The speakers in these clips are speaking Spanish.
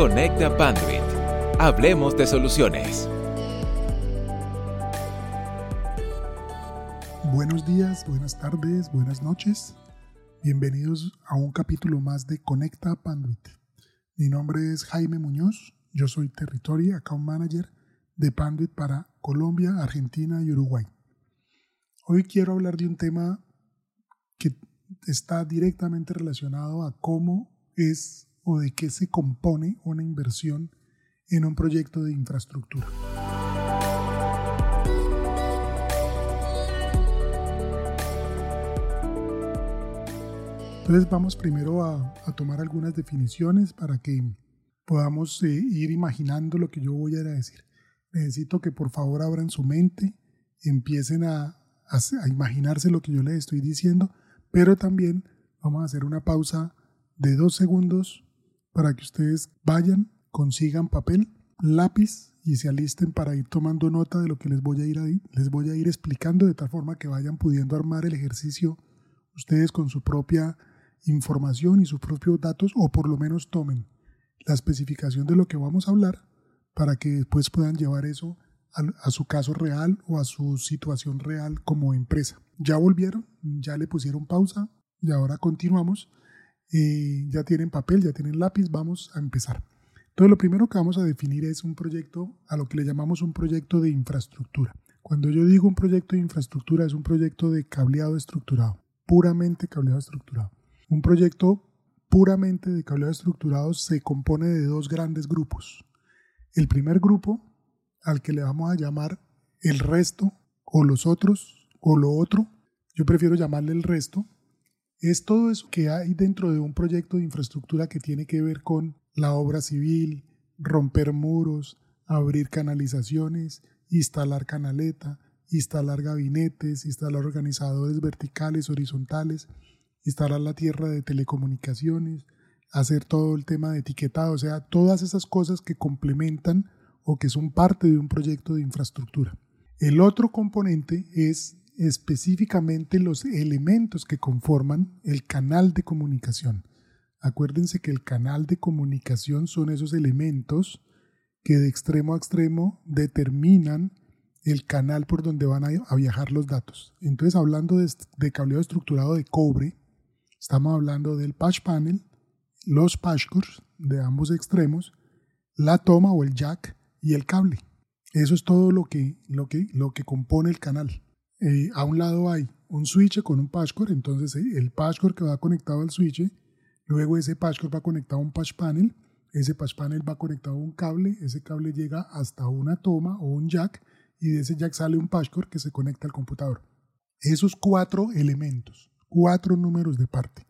Conecta Panduit. Hablemos de soluciones. Buenos días, buenas tardes, buenas noches. Bienvenidos a un capítulo más de Conecta Panduit. Mi nombre es Jaime Muñoz, yo soy Territory Account Manager de Panduit para Colombia, Argentina y Uruguay. Hoy quiero hablar de un tema que está directamente relacionado a cómo es o de qué se compone una inversión en un proyecto de infraestructura. Entonces vamos primero a, tomar algunas definiciones para que podamos eh, ir imaginando lo que yo voy a decir. Necesito que por favor abran su mente, empiecen a, a imaginarse lo que yo les estoy diciendo, pero también vamos a hacer una pausa de dos segundos para que ustedes vayan, consigan papel, lápiz y se alisten para ir tomando nota de lo que les voy a ir, les voy a ir explicando de tal forma que vayan pudiendo armar el ejercicio ustedes con su propia información y sus propios datos o por lo menos tomen la especificación de lo que vamos a hablar para que después puedan llevar eso a, a, su caso real o a su situación real como empresa. Ya volvieron, ya le pusieron pausa y ahora continuamos ya tienen papel, ya tienen lápiz, vamos a empezar. Entonces lo primero que vamos a definir es un proyecto, a lo que le llamamos un proyecto de infraestructura. Cuando yo digo un proyecto de infraestructura es un proyecto de cableado estructurado, puramente cableado estructurado. Un proyecto puramente de cableado estructurado se compone de dos grandes grupos. El primer grupo, al que le vamos a llamar el resto o los otros o lo otro, yo prefiero llamarle el resto es todo eso que hay dentro de un proyecto de infraestructura que tiene que ver con la obra civil, romper muros, abrir canalizaciones, instalar canaleta, instalar gabinetes, instalar organizadores verticales, horizontales, instalar la tierra de telecomunicaciones, hacer todo el tema de etiquetado, o sea, todas esas cosas que complementan o que son parte de un proyecto de infraestructura. El otro componente es específicamente los elementos que conforman el canal de comunicación. Acuérdense que el canal de comunicación son esos elementos que de extremo a extremo determinan el canal por donde van a, viajar los datos. Entonces, hablando de, de, cableado estructurado de cobre, estamos hablando del patch panel, los patch cores de ambos extremos, la toma o el jack y el cable. Eso es todo lo que, lo que, lo que compone el canal. Eh, a un lado hay un switch con un patchcore, entonces eh, el patchcore que va conectado al switch, luego ese patchcore va conectado a un patch panel, ese patch panel va conectado a un cable, ese cable llega hasta una toma o un jack y de ese jack sale un patchcore que se conecta al computador. Esos cuatro elementos, cuatro números de parte,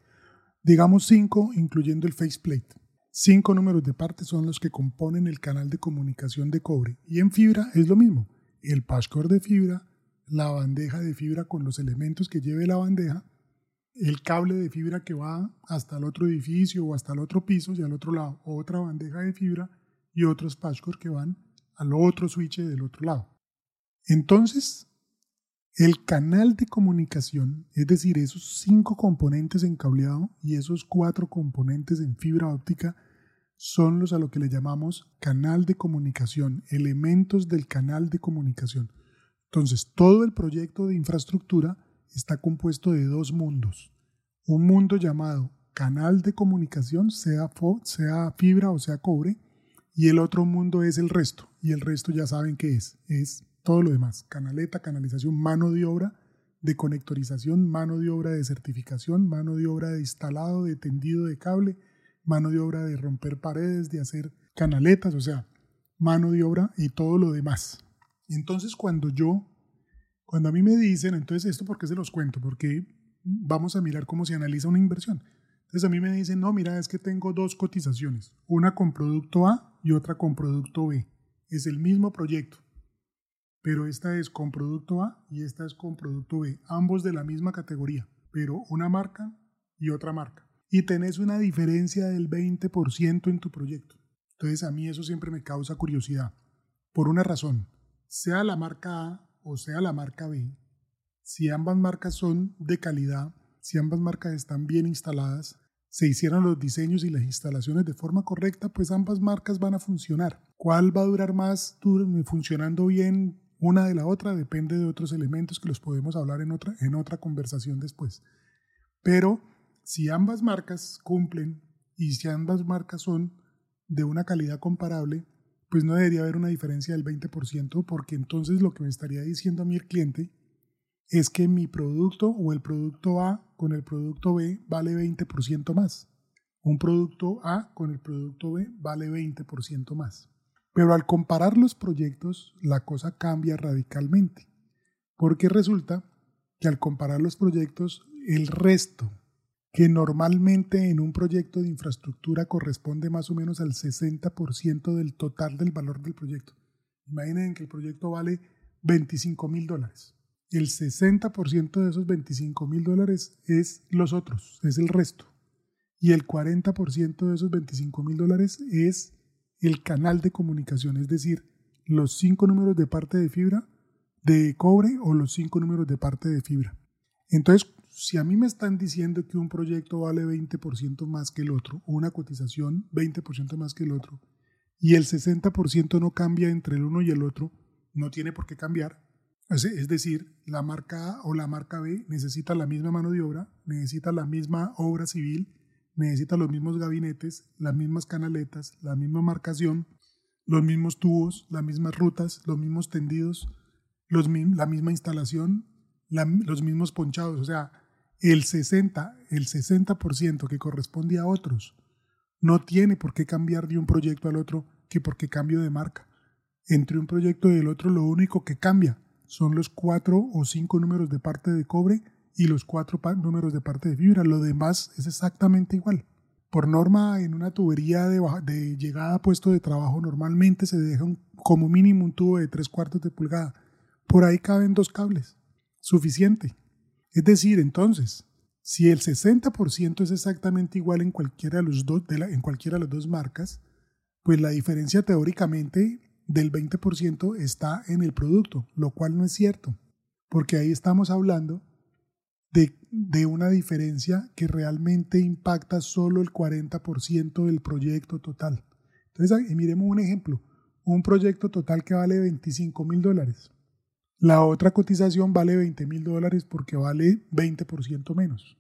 digamos cinco incluyendo el faceplate. Cinco números de parte son los que componen el canal de comunicación de cobre y en fibra es lo mismo. El patchcore de fibra, la bandeja de fibra con los elementos que lleve la bandeja, el cable de fibra que va hasta el otro edificio o hasta el otro piso y al otro lado, otra bandeja de fibra y otros patchcore que van al otro switch del otro lado. Entonces, el canal de comunicación, es decir, esos cinco componentes en cableado y esos cuatro componentes en fibra óptica, son los a lo que le llamamos canal de comunicación, elementos del canal de comunicación. Entonces, todo el proyecto de infraestructura está compuesto de dos mundos. Un mundo llamado canal de comunicación, sea, sea fibra o sea cobre, y el otro mundo es el resto. Y el resto ya saben qué es. Es todo lo demás. Canaleta, canalización, mano de obra de conectorización, mano de obra de certificación, mano de obra de instalado, de tendido de cable, mano de obra de romper paredes, de hacer canaletas, o sea, mano de obra y todo lo demás. Y entonces cuando yo, cuando a mí me dicen, entonces esto, ¿por qué se los cuento? Porque vamos a mirar cómo se analiza una inversión. Entonces a mí me dicen, no, mira, es que tengo dos cotizaciones, una con producto A y otra con producto B. Es el mismo proyecto, pero esta es con producto A y esta es con producto B, ambos de la misma categoría, pero una marca y otra marca. Y tenés una diferencia del 20% en tu proyecto. Entonces a mí eso siempre me causa curiosidad, por una razón sea la marca A o sea la marca B, si ambas marcas son de calidad, si ambas marcas están bien instaladas, se hicieron los diseños y las instalaciones de forma correcta, pues ambas marcas van a funcionar. ¿Cuál va a durar más funcionando bien una de la otra? Depende de otros elementos que los podemos hablar en otra, en otra conversación después. Pero si ambas marcas cumplen y si ambas marcas son de una calidad comparable, pues no debería haber una diferencia del 20% porque entonces lo que me estaría diciendo a mí el cliente es que mi producto o el producto A con el producto B vale 20% más. Un producto A con el producto B vale 20% más. Pero al comparar los proyectos, la cosa cambia radicalmente, porque resulta que al comparar los proyectos, el resto, que normalmente en un proyecto de infraestructura corresponde más o menos al 60% del total del valor del proyecto. Imaginen que el proyecto vale 25 mil dólares el 60% de esos 25 mil dólares es los otros, es el resto. Y el 40% de esos 25 mil dólares es el canal de comunicación, es decir, los cinco números de parte de fibra de cobre o los cinco números de parte de fibra. Entonces, si a mí me están diciendo que un proyecto vale 20% más que el otro, una cotización 20% más que el otro, y el 60% no cambia entre el uno y el otro, no tiene por qué cambiar, es decir, la marca A o la marca B necesita la misma mano de obra, necesita la misma obra civil, necesita los mismos gabinetes, las mismas canaletas, la misma marcación, los mismos tubos, las mismas rutas, los mismos tendidos, la misma instalación, los mismos ponchados. O sea, el 60, el 60% que corresponde a otros no tiene por qué cambiar de un proyecto al otro que porque cambio de marca. Entre un proyecto y el otro lo único que cambia son los cuatro o cinco números de parte de cobre y los cuatro números de parte de fibra. Lo demás es exactamente igual. Por norma, en una tubería de, llegada a puesto de trabajo normalmente se deja como mínimo un tubo de tres cuartos de pulgada. Por ahí caben dos cables. Suficiente. Es decir, entonces, si el 60% es exactamente igual en cualquiera de, las dos marcas, pues la diferencia teóricamente del 20% está en el producto, lo cual no es cierto, porque ahí estamos hablando de, de una diferencia que realmente impacta solo el 40% del proyecto total. Entonces, miremos un ejemplo, un proyecto total que vale 25 mil dólares. La otra cotización vale 20 mil dólares porque vale 20% menos.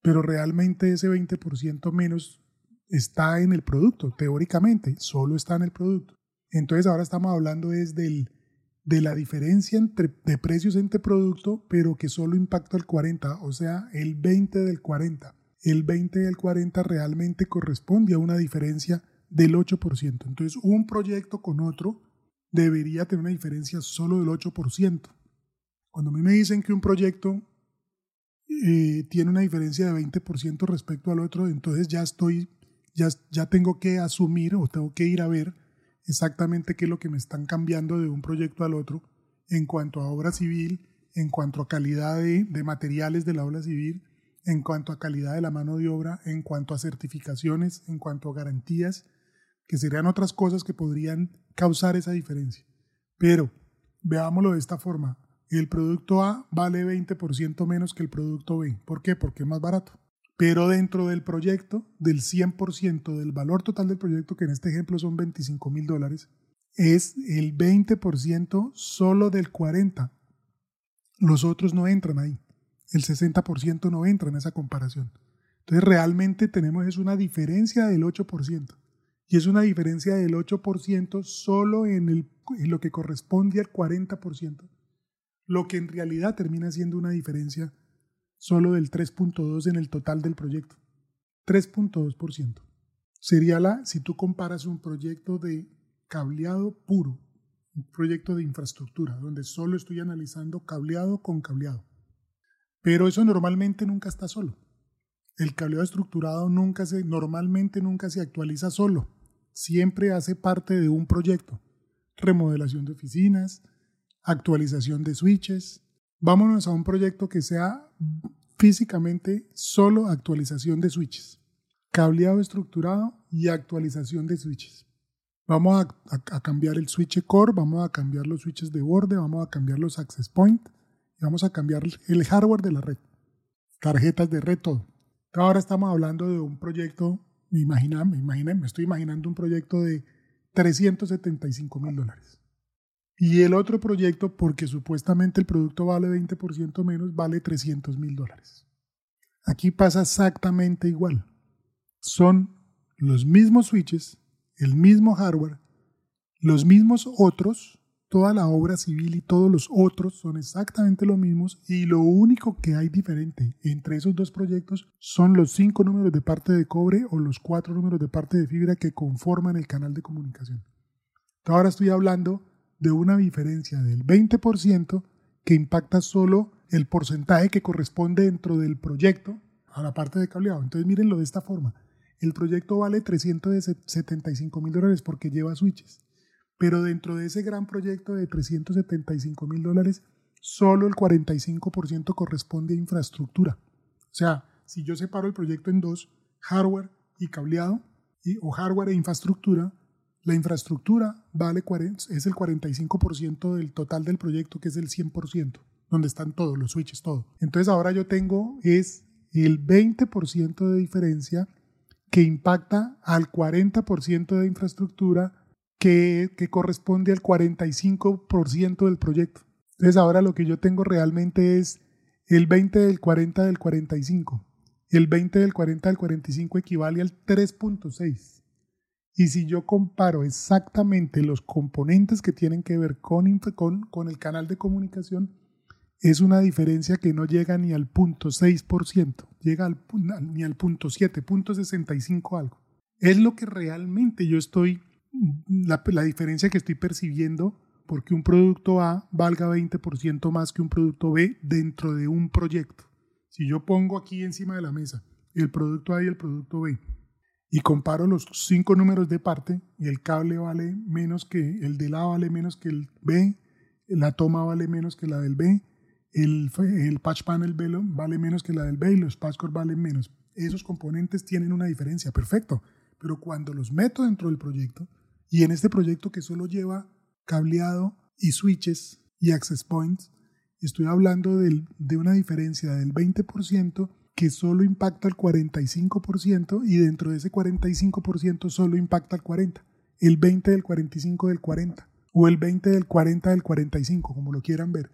Pero realmente ese 20% menos está en el producto, teóricamente, solo está en el producto. Entonces ahora estamos hablando de la diferencia entre, de precios entre producto, pero que solo impacta el 40, o sea, el 20 del 40. El 20 del 40 realmente corresponde a una diferencia del 8%. Entonces un proyecto con otro debería tener una diferencia solo del 8%. Cuando a mí me dicen que un proyecto eh, tiene una diferencia de 20% respecto al otro, entonces ya estoy, ya, ya tengo que asumir o tengo que ir a ver exactamente qué es lo que me están cambiando de un proyecto al otro en cuanto a obra civil, en cuanto a calidad de, materiales de la obra civil, en cuanto a calidad de la mano de obra, en cuanto a certificaciones, en cuanto a garantías, que serían otras cosas que podrían causar esa diferencia. Pero veámoslo de esta forma. El producto A vale 20% menos que el producto B. ¿Por qué? Porque es más barato pero dentro del proyecto, del 100% del valor total del proyecto, que en este ejemplo son 25 mil dólares, es el 20% solo del 40%. Los otros no entran ahí. El 60% no entra en esa comparación. Entonces realmente tenemos es una diferencia del 8%. Y es una diferencia del 8% solo en, el, en lo que corresponde al 40%. Lo que en realidad termina siendo una diferencia solo del 3.2 en el total del proyecto. 3.2%. Sería la, si tú comparas un proyecto de cableado puro, un proyecto de infraestructura, donde solo estoy analizando cableado con cableado. Pero eso normalmente nunca está solo. El cableado estructurado nunca se, normalmente nunca se actualiza solo. Siempre hace parte de un proyecto. Remodelación de oficinas, actualización de switches, Vámonos a un proyecto que sea físicamente solo actualización de switches, cableado estructurado y actualización de switches. Vamos a, cambiar el switch core, vamos a cambiar los switches de borde, vamos a cambiar los access point y vamos a cambiar el hardware de la red, tarjetas de red, todo. Ahora estamos hablando de un proyecto, me, imagina, me, imagina, me estoy imaginando un proyecto de 375 mil dólares. Y el otro proyecto, porque supuestamente el producto vale 20% menos, vale 300 mil dólares. Aquí pasa exactamente igual. Son los mismos switches, el mismo hardware, los mismos otros, toda la obra civil y todos los otros son exactamente los mismos y lo único que hay diferente entre esos dos proyectos son los cinco números de parte de cobre o los cuatro números de parte de fibra que conforman el canal de comunicación. Ahora estoy hablando de una diferencia del 20% que impacta solo el porcentaje que corresponde dentro del proyecto a la parte de cableado. Entonces mírenlo de esta forma. El proyecto vale 375 mil dólares porque lleva switches. Pero dentro de ese gran proyecto de 375 mil dólares, solo el 45% corresponde a infraestructura. O sea, si yo separo el proyecto en dos, hardware y cableado, o hardware e infraestructura, la infraestructura vale es el 45% del total del proyecto, que es el 100%, donde están todos los switches, todo. Entonces ahora yo tengo es el 20% de diferencia que impacta al 40% de infraestructura que, que corresponde al 45% del proyecto. Entonces ahora lo que yo tengo realmente es el 20 del 40 del 45. El 20 del 40 del 45 equivale al 3.6. Y si yo comparo exactamente los componentes que tienen que ver con, con, con el canal de comunicación, es una diferencia que no llega ni al punto 6%, llega al, ni al punto 7, punto 65 algo. Es lo que realmente yo estoy, la, la diferencia que estoy percibiendo porque un producto A valga 20% más que un producto B dentro de un proyecto. Si yo pongo aquí encima de la mesa el producto A y el producto B y comparo los cinco números de parte y el cable vale menos que el del A vale menos que el B, la toma vale menos que la del B, el, el patch panel vale menos que la del B y los patchcore valen menos. Esos componentes tienen una diferencia, perfecto. Pero cuando los meto dentro del proyecto, y en este proyecto que solo lleva cableado y switches y access points, estoy hablando de una diferencia del 20% que solo impacta el 45% y dentro de ese 45% solo impacta el 40%, el 20 del 45 del 40 o el 20 del 40 del 45, como lo quieran ver.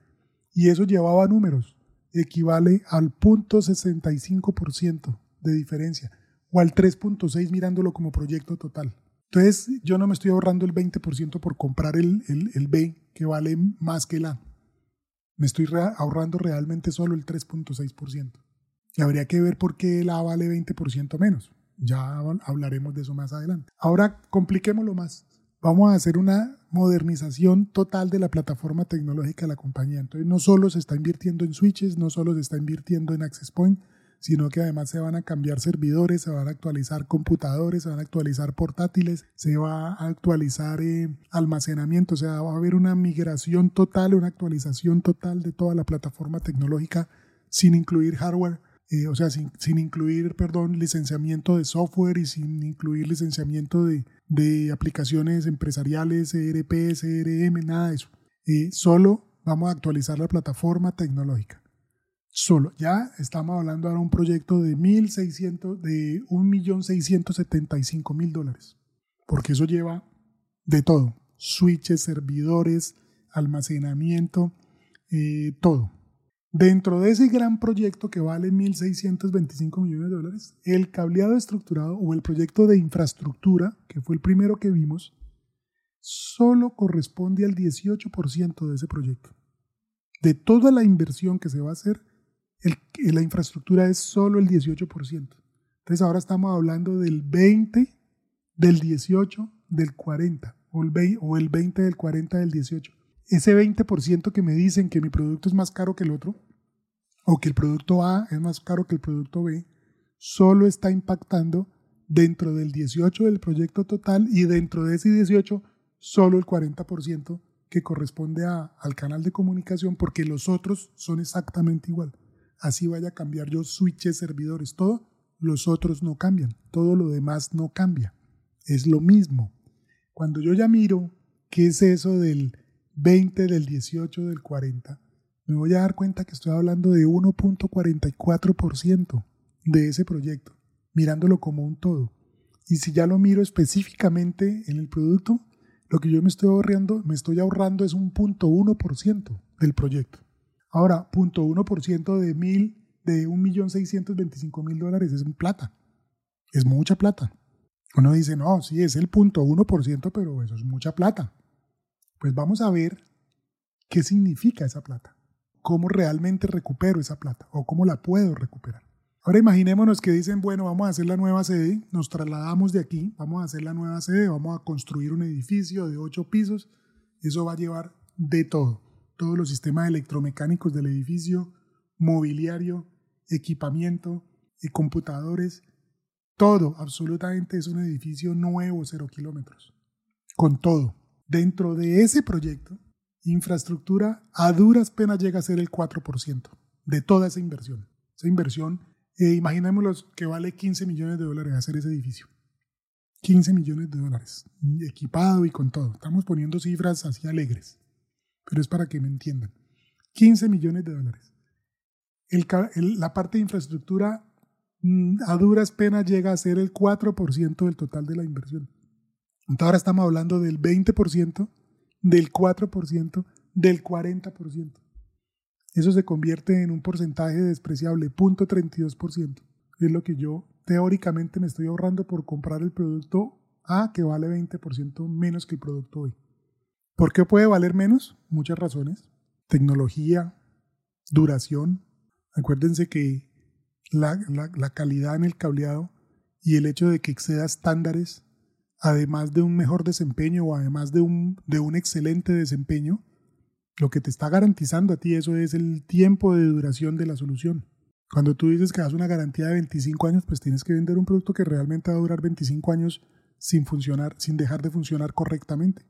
Y eso llevaba números, equivale al 0.65% de diferencia. O al 3.6 mirándolo como proyecto total. Entonces yo no me estoy ahorrando el 20% por comprar el, el, B que vale más que el A. Me estoy ahorrando realmente solo el 3.6%. Y habría que ver por qué el A vale 20% menos. Ya hablaremos de eso más adelante. Ahora compliquémoslo más vamos a hacer una modernización total de la plataforma tecnológica de la compañía. Entonces no solo se está invirtiendo en switches, no solo se está invirtiendo en Access Point, sino que además se van a cambiar servidores, se van a actualizar computadores, se van a actualizar portátiles, se va a actualizar eh, almacenamiento, o sea, va a haber una migración total, una actualización total de toda la plataforma tecnológica sin incluir hardware eh, o sea, sin, sin, incluir, perdón, licenciamiento de software y sin incluir licenciamiento de, de aplicaciones empresariales, ERP, CRM, nada de eso. Eh, solo vamos a actualizar la plataforma tecnológica. Solo. Ya estamos hablando ahora de un proyecto de 1.600, de 1.675.000 dólares. Porque eso lleva de todo. Switches, servidores, almacenamiento, eh, todo. Dentro de ese gran proyecto que vale 1.625 millones de dólares, el cableado estructurado o el proyecto de infraestructura, que fue el primero que vimos, solo corresponde al 18% de ese proyecto. De toda la inversión que se va a hacer, la infraestructura es solo el 18%. Entonces ahora estamos hablando del 20, del 18, del 40, o el 20, o el 20 del 40 del 18 ese 20% que me dicen que mi producto es más caro que el otro, o que el producto A es más caro que el producto B, solo está impactando dentro del 18 del proyecto total y dentro de ese 18 solo el 40% que corresponde al canal de comunicación porque los otros son exactamente igual. Así vaya a cambiar yo switches, servidores, todo, los otros no cambian, todo lo demás no cambia. Es lo mismo. Cuando yo ya miro qué es eso del 20, del 18, del 40, me voy a dar cuenta que estoy hablando de 1.44%. de ese proyecto, mirándolo como un todo. Y si ya lo miro específicamente en el producto, lo que yo me estoy ahorrando, me estoy ahorrando es un punto uno por ciento del proyecto. Ahora, punto uno por ciento de mil, de un millón seiscientos veinticinco mil dólares es plata. Es mucha plata. Uno dice, no, sí, es el punto uno por ciento, pero eso es mucha plata. Pues vamos a ver qué significa esa plata. Cómo realmente recupero esa plata o cómo la puedo recuperar. Ahora imaginémonos que dicen, bueno, vamos a hacer la nueva sede, nos trasladamos de aquí, vamos a hacer la nueva sede, vamos a construir un edificio de ocho pisos, eso va a llevar de todo, todos los sistemas electromecánicos del edificio, mobiliario, equipamiento, y computadores, todo, absolutamente es un edificio nuevo, cero kilómetros, con todo. Dentro de ese proyecto, infraestructura a duras penas llega a ser el 4% de toda esa inversión. Esa inversión eh, imaginémoslo que vale 15 millones de dólares hacer ese edificio. 15 millones de dólares, equipado y con todo. Estamos poniendo cifras así alegres, pero es para que me entiendan. 15 millones de dólares. la parte de infraestructura mm, a duras penas llega a ser el 4% del total de la inversión. Entonces ahora estamos hablando del 20%, del 4%, del 40% eso se convierte en un porcentaje despreciable, 0.32%. Es lo que yo teóricamente me estoy ahorrando por comprar el producto A que vale 20% menos que el producto B. ¿Por qué puede valer menos? Muchas razones. Tecnología, duración. Acuérdense que la, calidad en el cableado y el hecho de que exceda estándares, además de un mejor desempeño o además de un, de un excelente desempeño, lo que te está garantizando a ti eso es el tiempo de duración de la solución. Cuando tú dices que das una garantía de 25 años, pues tienes que vender un producto que realmente va a durar 25 años sin funcionar, sin dejar de funcionar correctamente.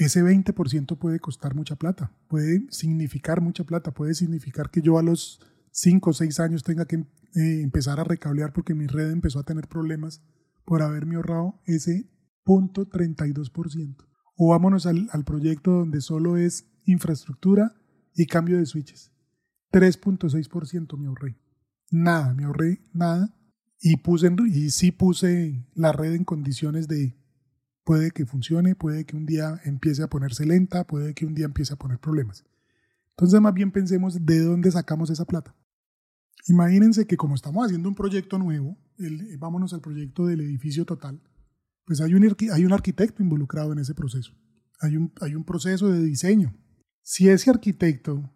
Ese 20% puede costar mucha plata, puede significar mucha plata, puede significar que yo a los 5 o 6 años tenga que eh, empezar a recablear porque mi red empezó a tener problemas por haberme ahorrado ese punto 32%. O vámonos al, proyecto donde solo es infraestructura y cambio de switches. 3.6% me ahorré. Nada, me ahorré nada. Y, puse y sí puse la red en condiciones de puede que funcione, puede que un día empiece a ponerse lenta, puede que un día empiece a poner problemas. Entonces más bien pensemos de dónde sacamos esa plata. Imagínense que como estamos haciendo un proyecto nuevo, el, vámonos al proyecto del edificio total, pues hay un, hay un arquitecto involucrado en ese proceso. Hay un, hay un proceso de diseño, si ese arquitecto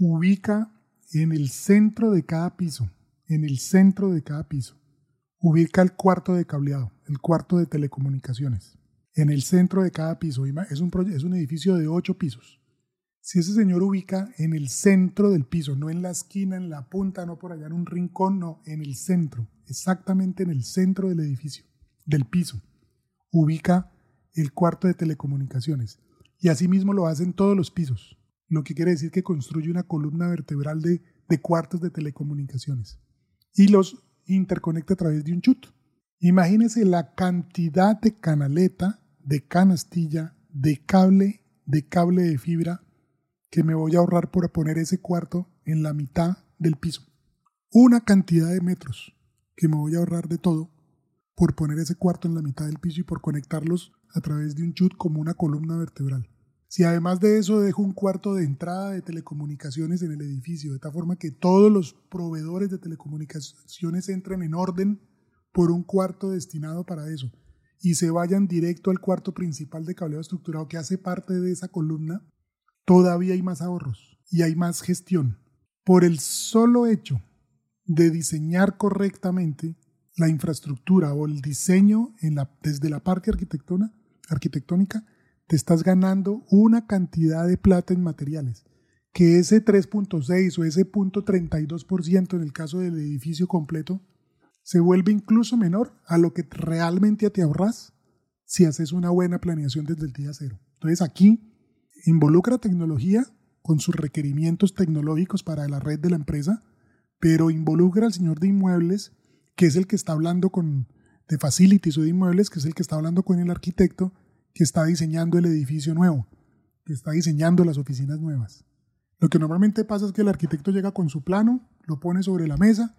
ubica en el centro de cada piso, en el centro de cada piso, ubica el cuarto de cableado, el cuarto de telecomunicaciones, en el centro de cada piso, es un, es un edificio de ocho pisos. Si ese señor ubica en el centro del piso, no en la esquina, en la punta, no por allá en un rincón, no, en el centro, exactamente en el centro del edificio, del piso, ubica el cuarto de telecomunicaciones y asimismo lo hacen todos los pisos, lo que quiere decir que construye una columna vertebral de, de cuartos de telecomunicaciones y los interconecta a través de un chut. Imagínense la cantidad de canaleta, de canastilla, de cable, de cable de fibra que me voy a ahorrar por poner ese cuarto en la mitad del piso. Una cantidad de metros que me voy a ahorrar de todo por poner ese cuarto en la mitad del piso y por conectarlos a través de un chut como una columna vertebral. Si además de eso dejo un cuarto de entrada de telecomunicaciones en el edificio, de tal forma que todos los proveedores de telecomunicaciones entren en orden por un cuarto destinado para eso y se vayan directo al cuarto principal de cableado estructurado que hace parte de esa columna, todavía hay más ahorros y hay más gestión. Por el solo hecho de diseñar correctamente la infraestructura o el diseño desde la parte arquitectónica, te estás ganando una cantidad de plata en materiales, que ese 3.6 o ese 0.32% en el caso del edificio completo se vuelve incluso menor a lo que realmente te ahorras si haces una buena planeación desde el día cero. Entonces aquí involucra tecnología con sus requerimientos tecnológicos para la red de la empresa, pero involucra al señor de inmuebles, que es el que está hablando con de facilities o de inmuebles, que es el que está hablando con el arquitecto, que está diseñando el edificio nuevo, que está diseñando las oficinas nuevas. Lo que normalmente pasa es que el arquitecto llega con su plano, lo pone sobre la mesa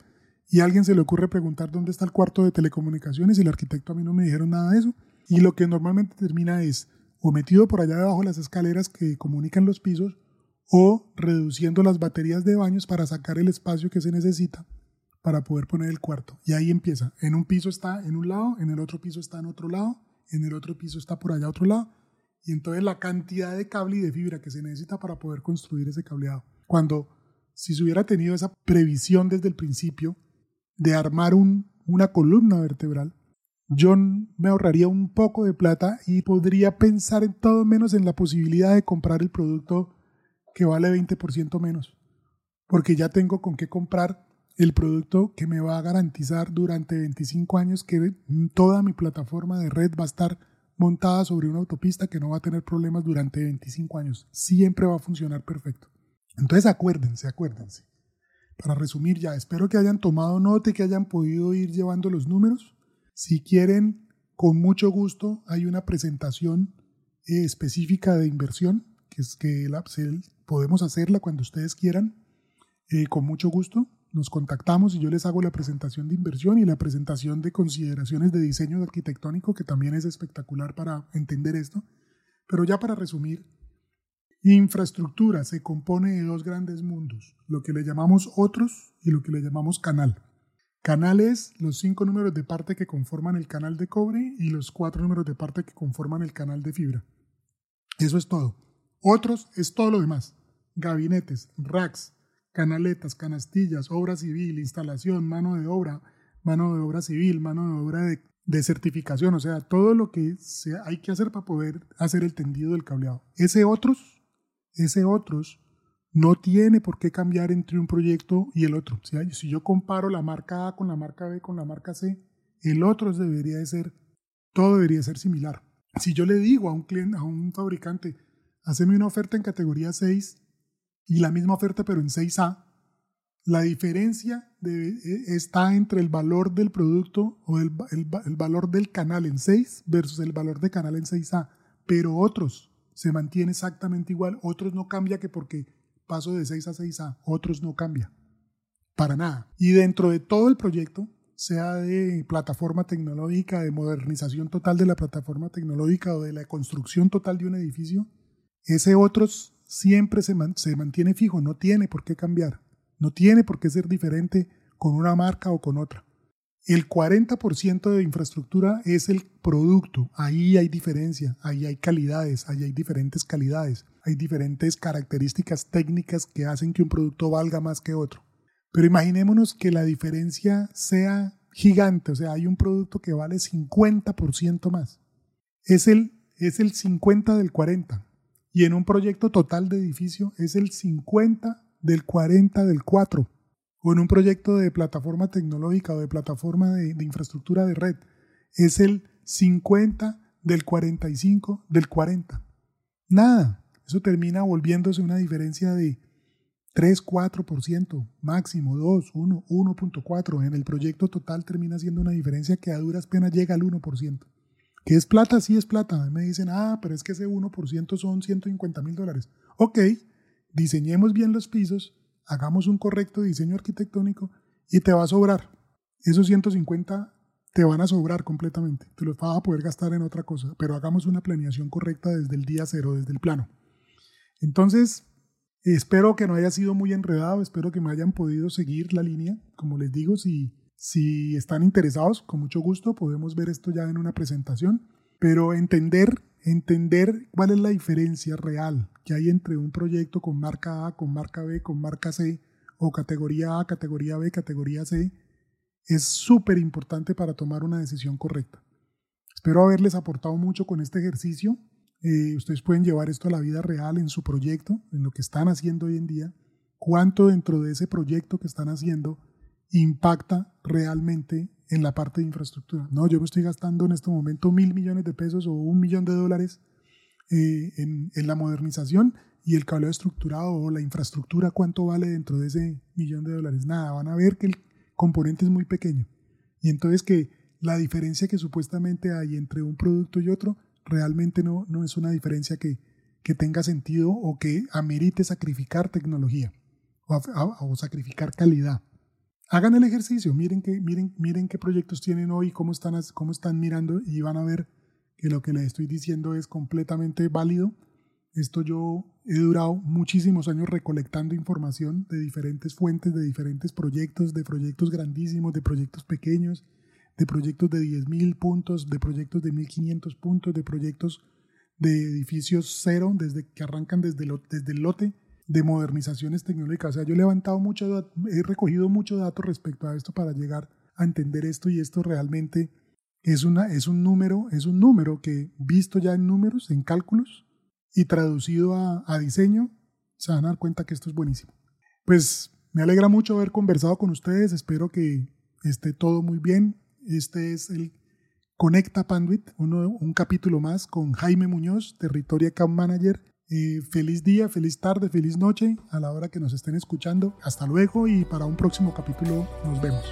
y a alguien se le ocurre preguntar dónde está el cuarto de telecomunicaciones y el arquitecto a mí no me dijeron nada de eso. Y lo que normalmente termina es o metido por allá debajo de las escaleras que comunican los pisos o reduciendo las baterías de baños para sacar el espacio que se necesita para poder poner el cuarto. Y ahí empieza. En un piso está en un lado, en el otro piso está en otro lado, en el otro piso está por allá otro lado. Y entonces la cantidad de cable y de fibra que se necesita para poder construir ese cableado. Cuando si se hubiera tenido esa previsión desde el principio de armar un, una columna vertebral, yo me ahorraría un poco de plata y podría pensar en todo menos en la posibilidad de comprar el producto que vale 20% menos. Porque ya tengo con qué comprar el producto que me va a garantizar durante 25 años que toda mi plataforma de red va a estar montada sobre una autopista que no va a tener problemas durante 25 años. Siempre va a funcionar perfecto. Entonces acuérdense, acuérdense. Para resumir ya, espero que hayan tomado nota y que hayan podido ir llevando los números. Si quieren, con mucho gusto, hay una presentación eh, específica de inversión, que es que la, podemos hacerla cuando ustedes quieran, eh, con mucho gusto. Nos contactamos y yo les hago la presentación de inversión y la presentación de consideraciones de diseño arquitectónico, que también es espectacular para entender esto. Pero ya para resumir, infraestructura se compone de dos grandes mundos, lo que le llamamos otros y lo que le llamamos canal. Canales, los cinco números de parte que conforman el canal de cobre y los cuatro números de parte que conforman el canal de fibra. Eso es todo. Otros es todo lo demás. Gabinetes, racks, canaletas, canastillas, obra civil, instalación, mano de obra, mano de obra civil, mano de obra de, certificación, o sea, todo lo que hay que hacer para poder hacer el tendido del cableado. Ese otros, ese otros no tiene por qué cambiar entre un proyecto y el otro. Si yo comparo la marca A con la marca B con la marca C, el otro debería de ser, todo debería ser similar. Si yo le digo a un cliente, a un fabricante, haceme una oferta en categoría 6 y la misma oferta pero en 6A, la diferencia e, está entre el valor del producto o el, el valor del canal en 6 versus el valor de canal en 6A, pero otros se mantiene exactamente igual, otros no cambia que porque paso de 6 a 6A, otros no cambia. Para nada. Y dentro de todo el proyecto, sea de plataforma tecnológica, de modernización total de la plataforma tecnológica o de la construcción total de un edificio, ese otros siempre se, se mantiene fijo, no tiene por qué cambiar, no tiene por qué ser diferente con una marca o con otra. El 40% de infraestructura es el producto. Ahí hay diferencia, ahí hay calidades, ahí hay diferentes calidades, hay diferentes características técnicas que hacen que un producto valga más que otro. Pero imaginémonos que la diferencia sea gigante, o sea, hay un producto que vale 50% más. Es el, es el 50 del 40. Y en un proyecto total de edificio es el 50 del 40 del 4 o en un proyecto de plataforma tecnológica o de plataforma de, infraestructura de red, es el 50 del 45 del 40. Nada. Eso termina volviéndose una diferencia de 3, 4%, máximo 2, 1, 1.4. En el proyecto total termina siendo una diferencia que a duras penas llega al 1%. ¿Que es plata? Sí es plata. Me dicen, ah, pero es que ese 1% son 150 mil dólares. Ok, diseñemos bien los pisos, hagamos un correcto diseño arquitectónico y te va a sobrar. Esos 150 te van a sobrar completamente. Te los vas a poder gastar en otra cosa, pero hagamos una planeación correcta desde el día cero, desde el plano. Entonces, espero que no haya sido muy enredado, espero que me hayan podido seguir la línea. Como les digo, si, si están interesados, con mucho gusto podemos ver esto ya en una presentación, pero entender entender cuál es la diferencia real que hay entre un proyecto con marca A, con marca B, con marca C, o categoría A, categoría B, categoría C, es súper importante para tomar una decisión correcta. Espero haberles aportado mucho con este ejercicio. Eh, ustedes pueden llevar esto a la vida real en su proyecto, en lo que están haciendo hoy en día. ¿Cuánto dentro de ese proyecto que están haciendo impacta realmente en la parte de infraestructura. No, yo me estoy gastando en este momento mil millones de pesos o un millón de dólares eh, en, la modernización y el cableo estructurado o la infraestructura, ¿cuánto vale dentro de ese millón de dólares? Nada, van a ver que el componente es muy pequeño. Y entonces que la diferencia que supuestamente hay entre un producto y otro realmente no, no es una diferencia que, que tenga sentido o que amerite sacrificar tecnología o, o sacrificar calidad. Hagan el ejercicio, miren qué, miren, miren qué proyectos tienen hoy, cómo están, cómo están mirando y van a ver que lo que les estoy diciendo es completamente válido. Esto yo he durado muchísimos años recolectando información de diferentes fuentes, de diferentes proyectos, de proyectos grandísimos, de proyectos pequeños, de proyectos de 10.000 puntos, de proyectos de 1.500 puntos, de proyectos de edificios cero, desde que arrancan desde, desde el lote de modernizaciones tecnológicas. O sea, yo he levantado mucho, he recogido mucho datos respecto a esto para llegar a entender esto y esto realmente es, una, es un número, es un número que visto ya en números, en cálculos y traducido a, diseño, se van a dar cuenta que esto es buenísimo. Pues me alegra mucho haber conversado con ustedes, espero que esté todo muy bien. Este es el Conecta Panduit, uno, un capítulo más con Jaime Muñoz, Territorio Account Manager feliz día, feliz tarde, feliz noche a la hora que nos estén escuchando. Hasta luego y para un próximo capítulo nos vemos.